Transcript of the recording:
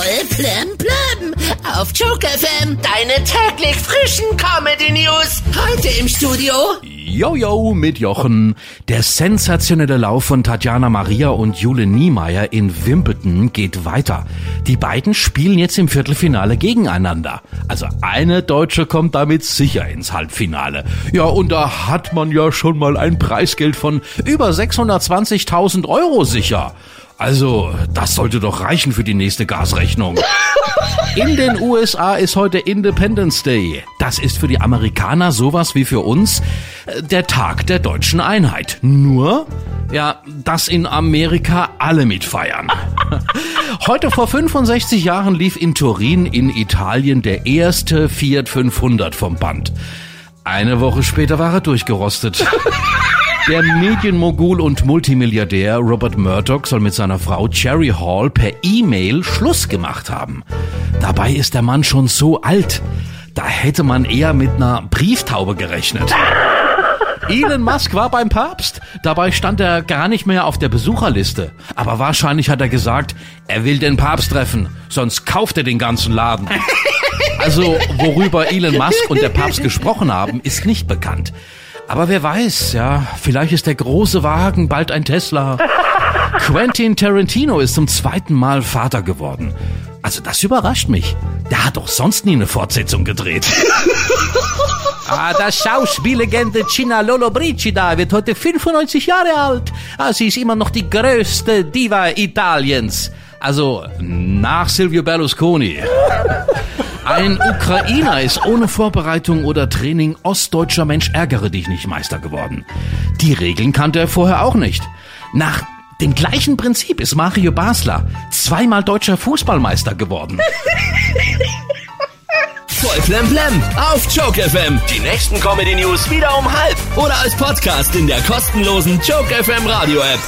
Voll plem plem auf Joke FM. Deine täglich frischen Comedy News. Heute im Studio Jojo mit Jochen. Der sensationelle Lauf von Tatjana Maria und Jule Niemeyer in Wimbledon geht weiter. Die beiden spielen jetzt im Viertelfinale gegeneinander. Also eine Deutsche kommt damit sicher ins Halbfinale. Ja, und da hat man ja schon mal ein Preisgeld von über 620.000 Euro sicher. Also, das sollte doch reichen für die nächste Gasrechnung. In den USA ist heute Independence Day. Das ist für die Amerikaner sowas wie für uns äh, der Tag der deutschen Einheit. Nur, ja, dass in Amerika alle mitfeiern. Heute vor 65 Jahren lief in Turin in Italien der erste Fiat 500 vom Band. Eine Woche später war er durchgerostet. Der Medienmogul und Multimilliardär Robert Murdoch soll mit seiner Frau Cherry Hall per E-Mail Schluss gemacht haben. Dabei ist der Mann schon so alt. Da hätte man eher mit einer Brieftaube gerechnet. Elon Musk war beim Papst. Dabei stand er gar nicht mehr auf der Besucherliste. Aber wahrscheinlich hat er gesagt, er will den Papst treffen, sonst kauft er den ganzen Laden. Also, worüber Elon Musk und der Papst gesprochen haben, ist nicht bekannt. Aber wer weiß, ja, vielleicht ist der große Wagen bald ein Tesla. Quentin Tarantino ist zum zweiten Mal Vater geworden. Also das überrascht mich. Der hat doch sonst nie eine Fortsetzung gedreht. Ah, das Schauspiellegende Gina Lollobrigida wird heute 95 Jahre alt. Ah, sie ist immer noch die größte Diva Italiens. Also nach Silvio Berlusconi. Ein Ukrainer ist ohne Vorbereitung oder Training ostdeutscher Mensch ärgere dich nicht Meister geworden. Die Regeln kannte er vorher auch nicht. Nach dem gleichen Prinzip ist Mario Basler zweimal deutscher Fußballmeister geworden. Voll Flemblem auf Joke FM. Die nächsten Comedy News wieder um halb oder als Podcast in der kostenlosen Joke FM Radio App.